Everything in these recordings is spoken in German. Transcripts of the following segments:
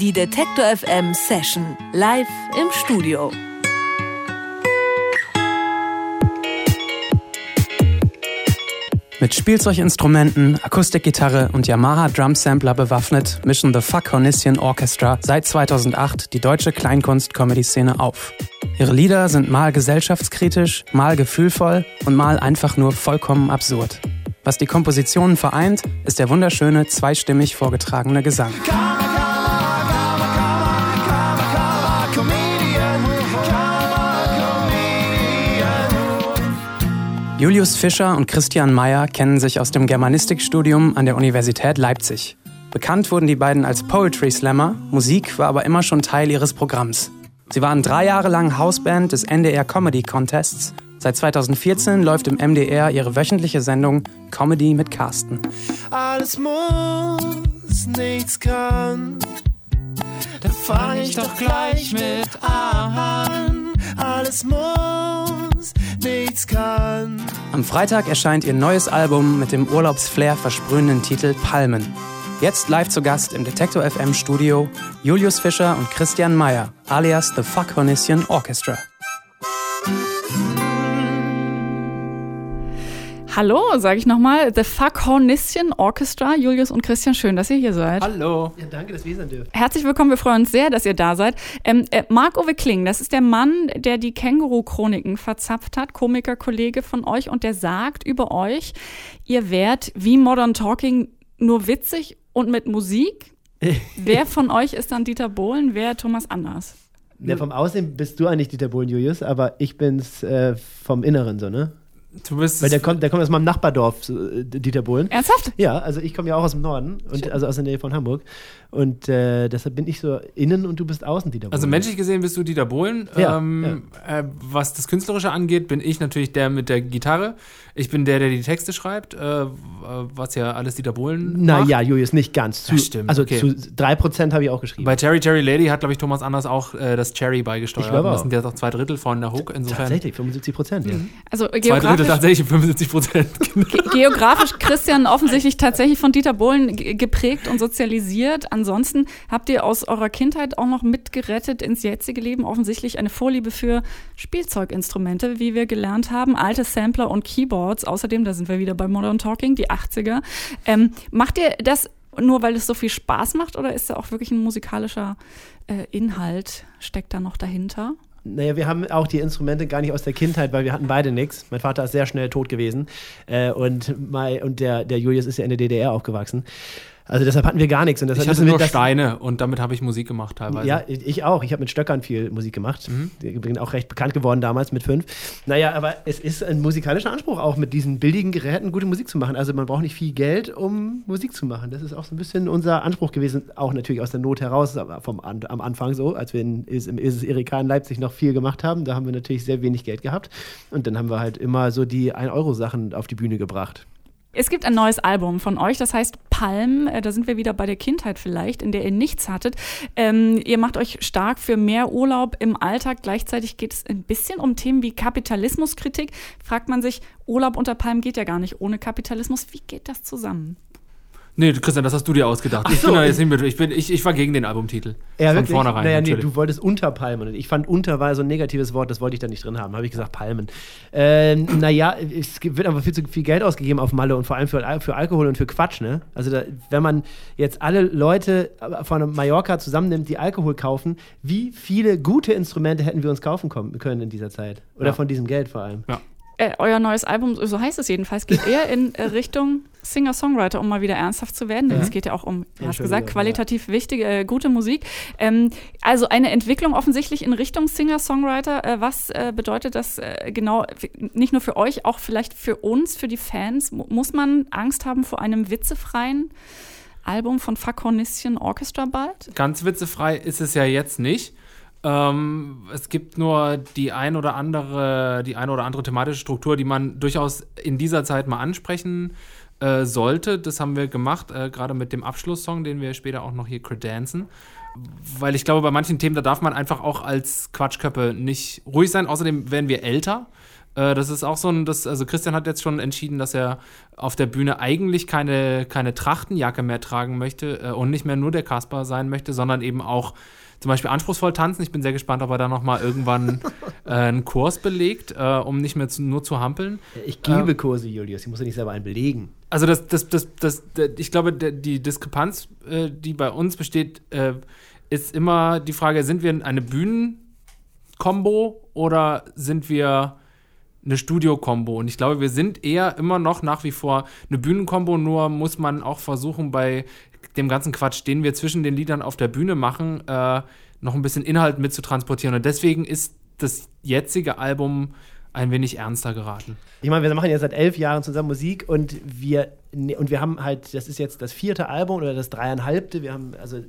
Die Detektor FM Session live im Studio. Mit Spielzeuginstrumenten, Akustikgitarre und Yamaha Drum Sampler bewaffnet mischen The Fuck Hornissian Orchestra seit 2008 die deutsche Kleinkunst-Comedy-Szene auf. Ihre Lieder sind mal gesellschaftskritisch, mal gefühlvoll und mal einfach nur vollkommen absurd. Was die Kompositionen vereint, ist der wunderschöne, zweistimmig vorgetragene Gesang. Julius Fischer und Christian Mayer kennen sich aus dem Germanistikstudium an der Universität Leipzig. Bekannt wurden die beiden als Poetry Slammer, Musik war aber immer schon Teil ihres Programms. Sie waren drei Jahre lang Hausband des NDR Comedy Contests. Seit 2014 läuft im MDR ihre wöchentliche Sendung Comedy mit Carsten. Alles muss, nichts kann. Da fang ich doch gleich mit an. Alles muss, kann. Am Freitag erscheint ihr neues Album mit dem Urlaubsflair versprühenden Titel Palmen. Jetzt live zu Gast im Detektor FM Studio Julius Fischer und Christian Meyer, alias The Fuck Hornissian Orchestra. Hallo, sage ich nochmal, The Fuck Hornissian Orchestra, Julius und Christian, schön, dass ihr hier seid. Hallo. Ja, danke, dass wir hier sein dürfen. Herzlich willkommen, wir freuen uns sehr, dass ihr da seid. Ähm, äh, Marc-Uwe Kling, das ist der Mann, der die Känguru-Chroniken verzapft hat, Komiker-Kollege von euch und der sagt über euch, ihr wärt wie Modern Talking nur witzig und mit Musik. wer von euch ist dann Dieter Bohlen, wer Thomas Anders? Ja, vom Aussehen bist du eigentlich Dieter Bohlen, Julius, aber ich bin's äh, vom Inneren so, ne? Du bist Weil der kommt, der kommt aus meinem Nachbardorf, äh, Dieter Bohlen. Ernsthaft? Ja, also ich komme ja auch aus dem Norden, und, also aus der Nähe von Hamburg. Und äh, deshalb bin ich so innen und du bist außen, Dieter Bohlen. Also menschlich gesehen bist du Dieter Bohlen. Ja, ähm, Äh, was das Künstlerische angeht, bin ich natürlich der mit der Gitarre. Ich bin der, der die Texte schreibt, äh, was ja alles Dieter Bohlen macht. Naja, Julius, nicht ganz. Zu, stimmt, Also okay. zu 3% habe ich auch geschrieben. Bei Cherry Cherry Lady hat, glaube ich, Thomas Anders auch äh, das Cherry beigesteuert. Ich glaube das auch. sind ja doch zwei Drittel von der Hook. Insofern Tatsächlich, 75 Prozent, ja. Also zwei Drittel geografisch, tatsächlich, 75 Prozent. ge geografisch Christian offensichtlich tatsächlich von Dieter Bohlen ge- geprägt und sozialisiert. Ansonsten habt ihr aus eurer Kindheit auch noch mitgerettet ins jetzige Leben offensichtlich eine Vorliebe für Spielzeuginstrumente, wie wir gelernt haben, alte Sampler und Keyboards. Außerdem, da sind wir wieder bei Modern Talking, die 80er. Ähm, macht ihr das nur, weil es so viel Spaß macht oder ist da auch wirklich ein musikalischer äh, Inhalt, steckt da noch dahinter? Naja, wir haben auch die Instrumente gar nicht aus der Kindheit, weil wir hatten beide nichts. Mein Vater ist sehr schnell tot gewesen äh, und, mein, und der, der Julius ist ja in der DDR aufgewachsen. Also deshalb hatten wir gar nichts. Und deshalb Ich hatte nur Steine und damit habe ich Musik gemacht teilweise. Ja, ich auch. Ich habe mit Stöckern viel Musik gemacht. Mhm. Ich bin auch recht bekannt geworden damals mit fünf. Naja, aber es ist ein musikalischer Anspruch, auch mit diesen billigen Geräten gute Musik zu machen. Also man braucht nicht viel Geld, um Musik zu machen. Das ist auch so ein bisschen unser Anspruch gewesen. Auch natürlich aus der Not heraus, vom, am Anfang so, als wir in, im Isis Erika in Leipzig noch viel gemacht haben. Da haben wir natürlich sehr wenig Geld gehabt. Und dann haben wir halt immer so die 1-Euro-Sachen auf die Bühne gebracht. Es gibt ein neues Album von euch, das heißt Palm. Äh, Da sind wir wieder bei der Kindheit vielleicht, in der ihr nichts hattet. Ähm, ihr macht euch stark für mehr Urlaub im Alltag. Gleichzeitig geht es ein bisschen um Themen wie Kapitalismuskritik. Fragt man sich, Urlaub unter Palm geht ja gar nicht ohne Kapitalismus. Wie geht das zusammen? Nee, Christian, das hast du dir ausgedacht. Ich so, bin da ich- jetzt nicht mit. Ich, bin, ich, ich war gegen den Albumtitel. Ja, Von wirklich? vornherein. Naja, nee, natürlich. du wolltest Unterpalmen. Ich fand Unter war so ein negatives Wort, das wollte ich da nicht drin haben. Habe ich gesagt, Palmen. Ähm, naja, es wird aber viel zu viel Geld ausgegeben auf Malle und vor allem für, für Alkohol und für Quatsch, ne? Also, da, wenn man jetzt alle Leute von Mallorca zusammennimmt, die Alkohol kaufen, wie viele gute Instrumente hätten wir uns kaufen können in dieser Zeit? Oder Ja. von diesem Geld vor allem? ja. Äh, euer neues Album, so heißt es jedenfalls, geht eher in äh, Richtung Singer-Songwriter, um mal wieder ernsthaft zu werden. Denn es geht ja auch um, du hast gesagt, qualitativ wichtige, äh, gute Musik. Ähm, also eine Entwicklung offensichtlich in Richtung Singer-Songwriter. Äh, was äh, bedeutet das äh, genau, nicht nur für euch, auch vielleicht für uns, für die Fans? Mu- muss man Angst haben vor einem witzefreien Album von Fuck Hornissian Orchestra bald? Ganz witzefrei ist es ja jetzt nicht. Ähm, es gibt nur die ein oder andere, die eine oder andere thematische Struktur, die man durchaus in dieser Zeit mal ansprechen äh, sollte. Das haben wir gemacht, äh, gerade mit dem Abschlusssong, den wir später auch noch hier credenzen. Weil ich glaube, bei manchen Themen, da darf man einfach auch als Quatschköppe nicht ruhig sein. Außerdem werden wir älter. Äh, das ist auch so ein, das, also Christian hat jetzt schon entschieden, dass er auf der Bühne eigentlich keine, keine Trachtenjacke mehr tragen möchte äh, und nicht mehr nur der Kasper sein möchte, sondern eben auch zum Beispiel anspruchsvoll tanzen. Ich bin sehr gespannt, ob er da nochmal irgendwann äh, einen Kurs belegt, äh, um nicht mehr zu, nur zu hampeln. Ich gebe Kurse, Julius. Ich muss ja nicht selber einen belegen. Also das, das, das, das, das ich glaube, die Diskrepanz, äh, die bei uns besteht, ist immer die Frage, sind wir eine Bühnenkombo oder sind wir eine Studio-Kombo. Und ich glaube, wir sind eher immer noch nach wie vor eine Bühnenkombo, nur muss man auch versuchen, bei dem ganzen Quatsch, den wir zwischen den Liedern auf der Bühne machen, äh, noch ein bisschen Inhalt mitzutransportieren. Und deswegen ist das jetzige Album ein wenig ernster geraten. Ich meine, wir machen jetzt seit elf Jahren zusammen Musik und wir, und wir haben halt, das ist jetzt das vierte Album oder das dreieinhalbte. Wir haben, also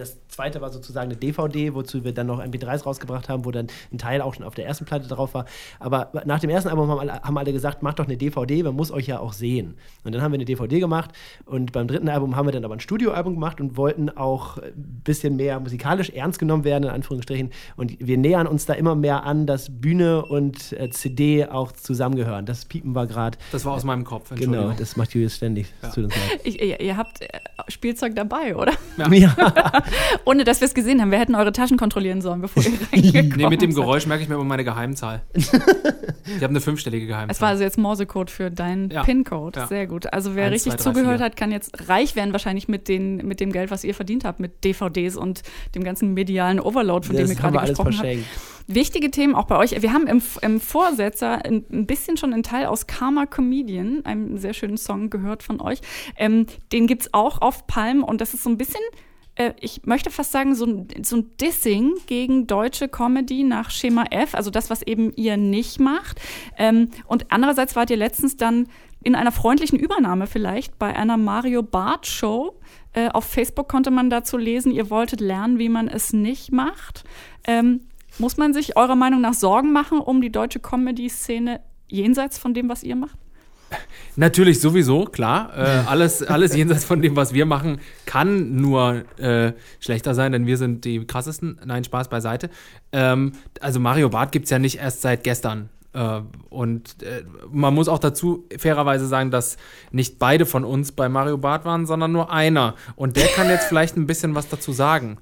das zweite war sozusagen eine DVD, wozu wir dann noch MP3s rausgebracht haben, wo dann ein Teil auch schon auf der ersten Platte drauf war. Aber nach dem ersten Album haben alle, haben alle gesagt, macht doch eine DVD, man muss euch ja auch sehen. Und dann haben wir eine DVD gemacht und beim dritten Album haben wir dann aber ein Studioalbum gemacht und wollten auch ein bisschen mehr musikalisch ernst genommen werden, in Anführungsstrichen. Und wir nähern uns da immer mehr an, dass Bühne und äh, CD auch zusammengehören. Das piepen wir gerade. Das war aus meinem Kopf, Genau, das macht Julius ständig. Ja. Ich, ihr, ihr, habt äh, Spielzeug dabei, oder? Ja. ja. Ohne dass wir es gesehen haben. Wir hätten eure Taschen kontrollieren sollen, bevor ihr reingekommen Nee, mit dem Geräusch merke ich mir immer meine Geheimzahl. ich habe eine fünfstellige Geheimzahl. Es war also jetzt Morsecode für deinen ja. PIN-Code. Ja. Sehr gut. Also wer 1, richtig 2, 3, zugehört 4. hat, kann jetzt reich werden wahrscheinlich mit, den, mit dem Geld, was ihr verdient habt, mit DVDs und dem ganzen medialen Overload, von das dem ihr gerade gesprochen habt. Wichtige Themen auch bei euch. Wir haben im, im Vorsetzer ein, ein, bisschen schon einen Teil aus Karma Comedian, einem sehr schönen Song gehört von euch. Ähm, den gibt es auch auf Palm und das ist so ein bisschen äh, ich möchte fast sagen, so ein, so ein Dissing gegen deutsche Comedy nach Schema F, also das, was eben ihr nicht macht. Ähm, und andererseits wart ihr letztens dann in einer freundlichen Übernahme vielleicht bei einer Mario Barth Show. Äh, auf Facebook konnte man dazu lesen, ihr wolltet lernen, wie man es nicht macht. Ähm, muss man sich eurer Meinung nach Sorgen machen um die deutsche Comedy-Szene jenseits von dem, was ihr macht? Natürlich sowieso, klar. Äh, alles, alles jenseits von dem, was wir machen, kann nur äh, schlechter sein, denn wir sind die krassesten. Nein, Spaß beiseite. Ähm, also Mario Barth gibt es ja nicht erst seit gestern. Äh, und äh, man muss auch dazu fairerweise sagen, dass nicht beide von uns bei Mario Barth waren, sondern nur einer. Und der kann jetzt vielleicht ein bisschen was dazu sagen.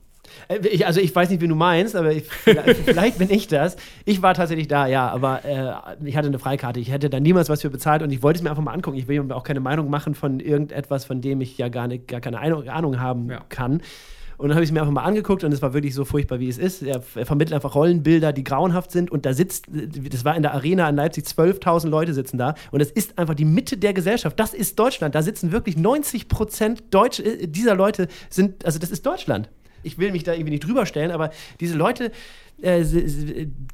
Äh, also ich weiß nicht, wie du meinst, aber ich, vielleicht, vielleicht, bin ich das. Ich war tatsächlich da, ja, aber äh, ich hatte eine Freikarte. Ich hätte da niemals was für bezahlt und ich wollte es mir einfach mal angucken. Ich will mir auch keine Meinung machen von irgendetwas, von dem ich ja gar, nicht, gar keine Ahnung haben ja. kann. Und dann habe ich es mir einfach mal angeguckt und es war wirklich so furchtbar, wie es ist. Er, er, vermittelt einfach Rollenbilder, die grauenhaft sind. Und da sitzt, das war in der Arena in Leipzig, 12.000 Leute sitzen da. Und es ist einfach die Mitte der Gesellschaft. Das ist Deutschland. Da sitzen wirklich 90 Prozent Deutsch, äh, dieser Leute sind, also das ist Deutschland ich will mich da irgendwie nicht drüber stellen, aber diese Leute, äh,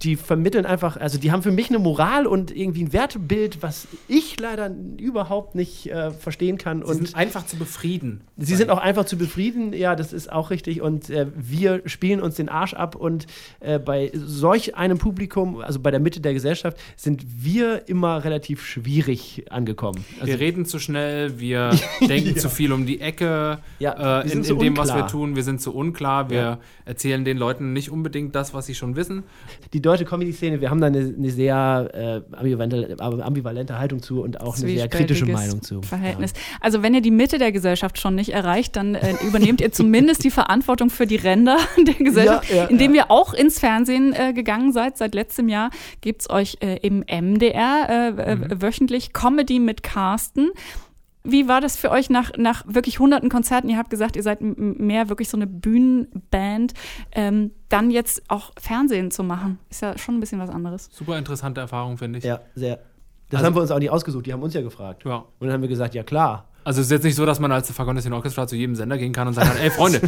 die vermitteln einfach, also die haben für mich eine Moral und irgendwie ein Wertebild, was ich leider überhaupt nicht äh, verstehen kann. Sie und sind einfach zu befrieden. Sie sind auch einfach zu befrieden, ja, das ist auch richtig. Und äh, wir spielen uns den Arsch ab und äh, bei solch einem Publikum, also bei der Mitte der Gesellschaft, sind wir immer relativ schwierig angekommen. Also wir reden zu schnell, wir denken ja. zu viel um die Ecke ja, äh, in, in dem, was wir tun. Wir sind zu unklar, wir ja. erzählen den Leuten nicht unbedingt das, was sie schon wissen. Die deutsche Comedy-Szene, wir haben da eine, eine sehr äh, ambivalente, ambivalente, Haltung zu und auch eine sehr kritische Meinung zu. Verhältnis. Ja. Also wenn ihr die Mitte der Gesellschaft schon nicht erreicht, dann äh, übernehmt ihr zumindest die Verantwortung für die Ränder der Gesellschaft, ja, ja, indem ihr auch ins Fernsehen äh, gegangen seid. Seit letztem Jahr gibt es euch äh, im MDR äh, äh, mhm. wöchentlich Comedy mit Carsten. Wie war das für euch nach, nach wirklich hunderten Konzerten? Ihr habt gesagt, ihr seid mehr wirklich so eine Bühnenband. Ähm, dann jetzt auch Fernsehen zu machen, ist ja schon ein bisschen was anderes. Super interessante Erfahrung, finde ich. Ja, sehr. Das also, haben wir uns auch nicht ausgesucht, die haben uns ja gefragt. Ja. Und dann haben wir gesagt, ja klar. Also es ist jetzt nicht so, dass man als Fagonistin Orchestra zu jedem Sender gehen kann und sagen kann, ey Freunde,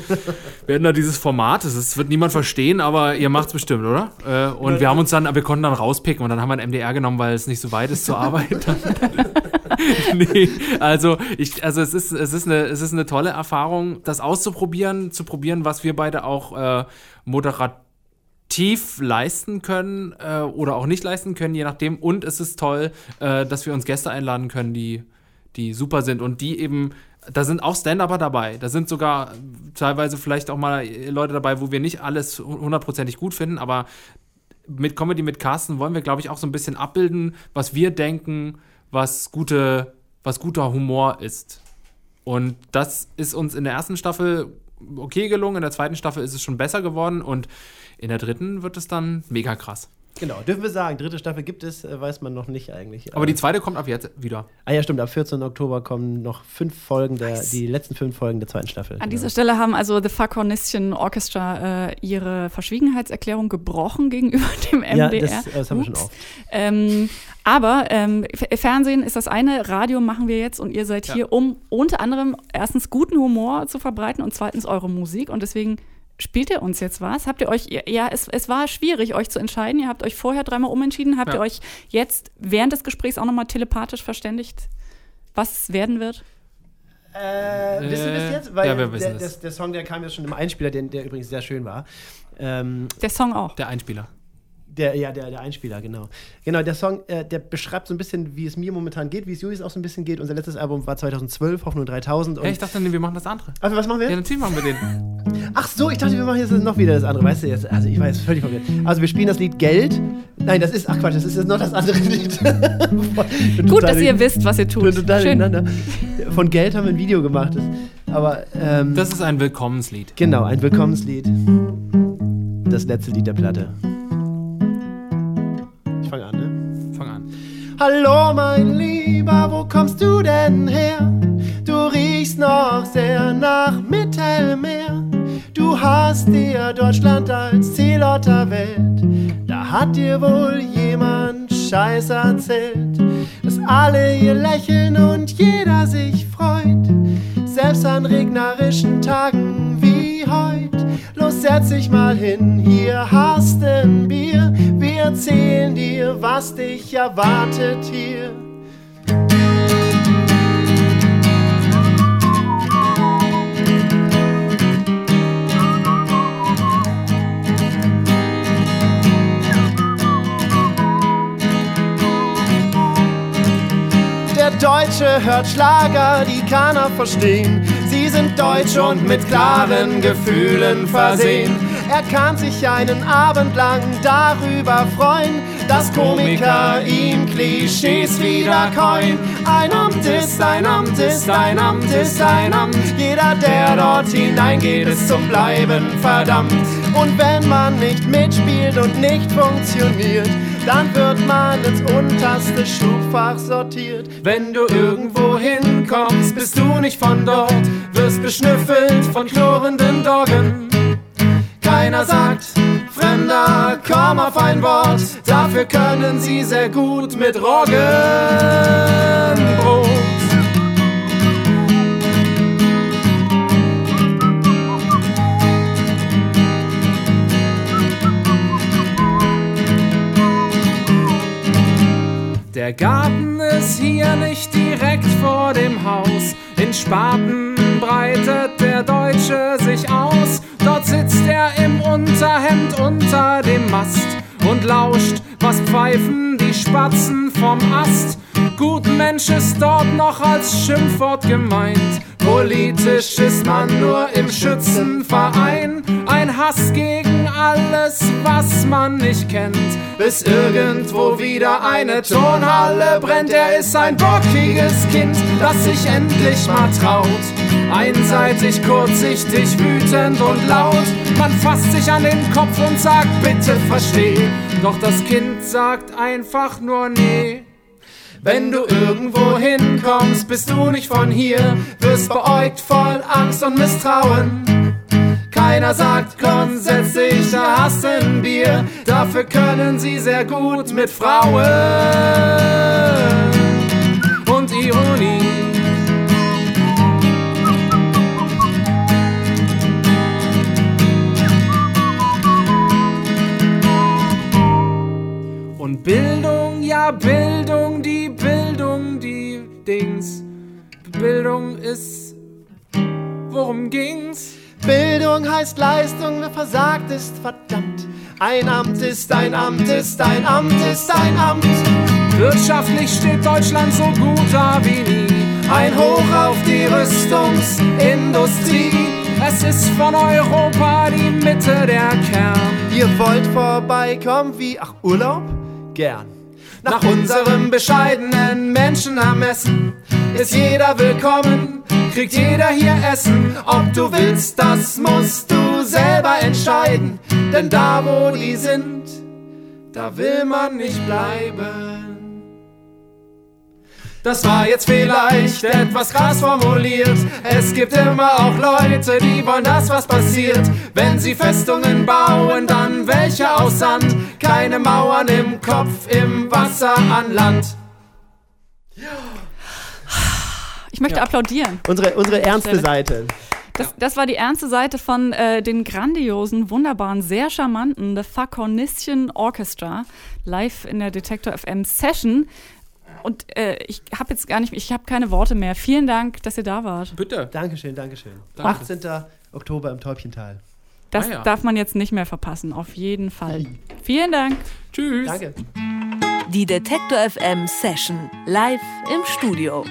wir hätten da dieses Format, das wird niemand verstehen, aber ihr macht es bestimmt, oder? Äh, und wir haben uns dann, wir konnten dann rauspicken und dann haben wir ein MDR genommen, weil es nicht so weit ist zur Arbeit. nee, also, ich, also es, ist, es, ist eine, es ist eine tolle Erfahrung, das auszuprobieren, zu probieren, was wir beide auch äh, moderativ leisten können äh, oder auch nicht leisten können, je nachdem. Und es ist toll, äh, dass wir uns Gäste einladen können, die, die super sind und die eben da sind auch Stand-Upper dabei. Da sind sogar teilweise vielleicht auch mal Leute dabei, wo wir nicht alles hundertprozentig gut finden, aber mit Comedy mit Carsten wollen wir, glaube ich, auch so ein bisschen abbilden, was wir denken, was, gute, was guter Humor ist. Und das ist uns in der ersten Staffel okay gelungen, in der zweiten Staffel ist es schon besser geworden und in der dritten wird es dann mega krass. Genau, dürfen wir sagen, dritte Staffel gibt es, äh, weiß man noch nicht eigentlich. Aber die zweite kommt ab jetzt wieder. Ah ja, stimmt, ab 14. Oktober kommen noch fünf Folgen, der, die letzten fünf Folgen der zweiten Staffel. An dieser Stelle haben also The Fuck Hornistion Orchestra äh, ihre Verschwiegenheitserklärung gebrochen gegenüber dem MDR. Ja, das, das haben wir schon oft. Ähm, aber ähm, Fernsehen ist das eine, Radio machen wir jetzt und ihr seid Ja. hier, um unter anderem erstens guten Humor zu verbreiten und zweitens eure Musik. Und deswegen spielt ihr uns jetzt was? Habt ihr euch, ja, es, es war schwierig, euch zu entscheiden. Ihr habt euch vorher dreimal umentschieden. Habt Ja. ihr euch jetzt während des Gesprächs auch nochmal telepathisch verständigt, was es werden wird? Äh, wissen wir es jetzt? Weil ja, wir wissen der, es. der, der Song, der kam ja schon im Einspieler, der, der übrigens sehr schön war. Ähm, Der Song auch. Der Einspieler. Der, ja, der, der Einspieler, genau. Genau, der Song, äh, der beschreibt so ein bisschen, wie es mir momentan geht, wie es Julius auch so ein bisschen geht. Unser letztes Album war 2012, Hoffnung 3000. Und Hey, ich dachte, nee, wir machen das andere. also, was machen wir? Ja, natürlich machen wir den. Ach so, ich dachte, wir machen jetzt noch wieder das andere. Weißt du jetzt? Also, ich weiß, völlig verwirrt. Also, wir spielen das Lied Geld. Nein, das ist, ach Quatsch, das ist jetzt noch das andere Lied. Gut, dass ihr wisst, was ihr tut. Schön. Von Geld haben wir ein Video gemacht. Das, aber, ähm, Das ist ein Willkommenslied. Genau, ein Willkommenslied. Das letzte Lied der Platte. Hallo, mein Lieber, wo kommst du denn her? Du riechst noch sehr nach Mittelmeer. Du hast dir Deutschland als Zielort der Welt. Da hat dir wohl jemand Scheiß erzählt, dass alle hier lächeln und jeder sich freut. Selbst an regnerischen Tagen wie heut. Los, setz dich mal hin, hier hast ein Bier. Wir erzählen dir, was dich erwartet hier. Der Deutsche hört Schlager, die kann er verstehen. Sind deutsch und mit klaren Gefühlen versehen. Er kann sich einen Abend lang darüber freuen, dass Komiker ihm Klischees wiederkäuen. Ein Amt ist ein Amt ist ein Amt ist ein Amt. Jeder, der dort hineingeht, ist zum Bleiben verdammt. Und wenn man nicht mitspielt und nicht funktioniert, dann wird man ins unterste Schubfach sortiert. Wenn du irgendwo hinkommst, bist du nicht von dort, wirst beschnüffelt von knurrenden Doggen. Keiner sagt, Fremder, komm auf ein Wort, dafür können sie sehr gut mit Roggenbrot. Der Garten ist hier nicht direkt vor dem Haus. In Spaten breitet der Deutsche sich aus. Dort sitzt er im Unterhemd unter dem Mast und lauscht, was pfeifen die Spatzen vom Ast. Gutmensch ist dort noch als Schimpfwort gemeint. Politisch ist man nur im Schützenverein. Ein Hass gegen alles, was man nicht kennt. Bis irgendwo wieder eine Turnhalle brennt. Er ist ein bockiges Kind, das sich endlich mal traut. Einseitig, kurzsichtig, wütend und laut. Man fasst sich an den Kopf und sagt, bitte versteh. Doch das Kind sagt einfach nur nee. Wenn du irgendwo hinkommst, bist du nicht von hier, wirst beäugt voll Angst und Misstrauen. Keiner sagt, du ein Bier. Dafür können sie sehr gut mit Frauen und Ironie. Und Bildung, ja Bildung, die Bildung, die Dings. Bildung ist, worum ging's? Bildung heißt Leistung, wer versagt ist verdammt. Ein Amt ist ein Amt ist ein Amt ist ein Amt. Wirtschaftlich steht Deutschland so gut da wie nie. Ein Hoch auf die Rüstungsindustrie. Es ist von Europa die Mitte der Kern. Ihr wollt vorbeikommen wie, ach, Urlaub? Gern. Nach unserem bescheidenen Menschenermessen ist jeder willkommen, kriegt jeder hier Essen. Ob du willst, das musst du selber entscheiden, denn da wo die sind, da will man nicht bleiben. Das war jetzt vielleicht etwas krass formuliert. Es gibt immer auch Leute, die wollen, dass was passiert. Wenn sie Festungen bauen, dann welche aus Sand. Keine Mauern im Kopf, im Wasser an Land. Ich möchte Ja. applaudieren. Unsere, unsere ernste. Seite. Das, das war die ernste Seite von äh, den grandiosen, wunderbaren, sehr charmanten The Facornition Orchestra live in der Detektor FM Session. Und äh, ich habe jetzt gar nicht, ich habe keine Worte mehr. Vielen Dank, dass ihr da wart. Bitte. Dankeschön, Dankeschön. Danke. 18. Oktober im Täubchental. Das Ah ja. darf man jetzt nicht mehr verpassen, auf jeden Fall. Vielen Dank. Tschüss. Danke. Die Detektor FM Session live im Studio.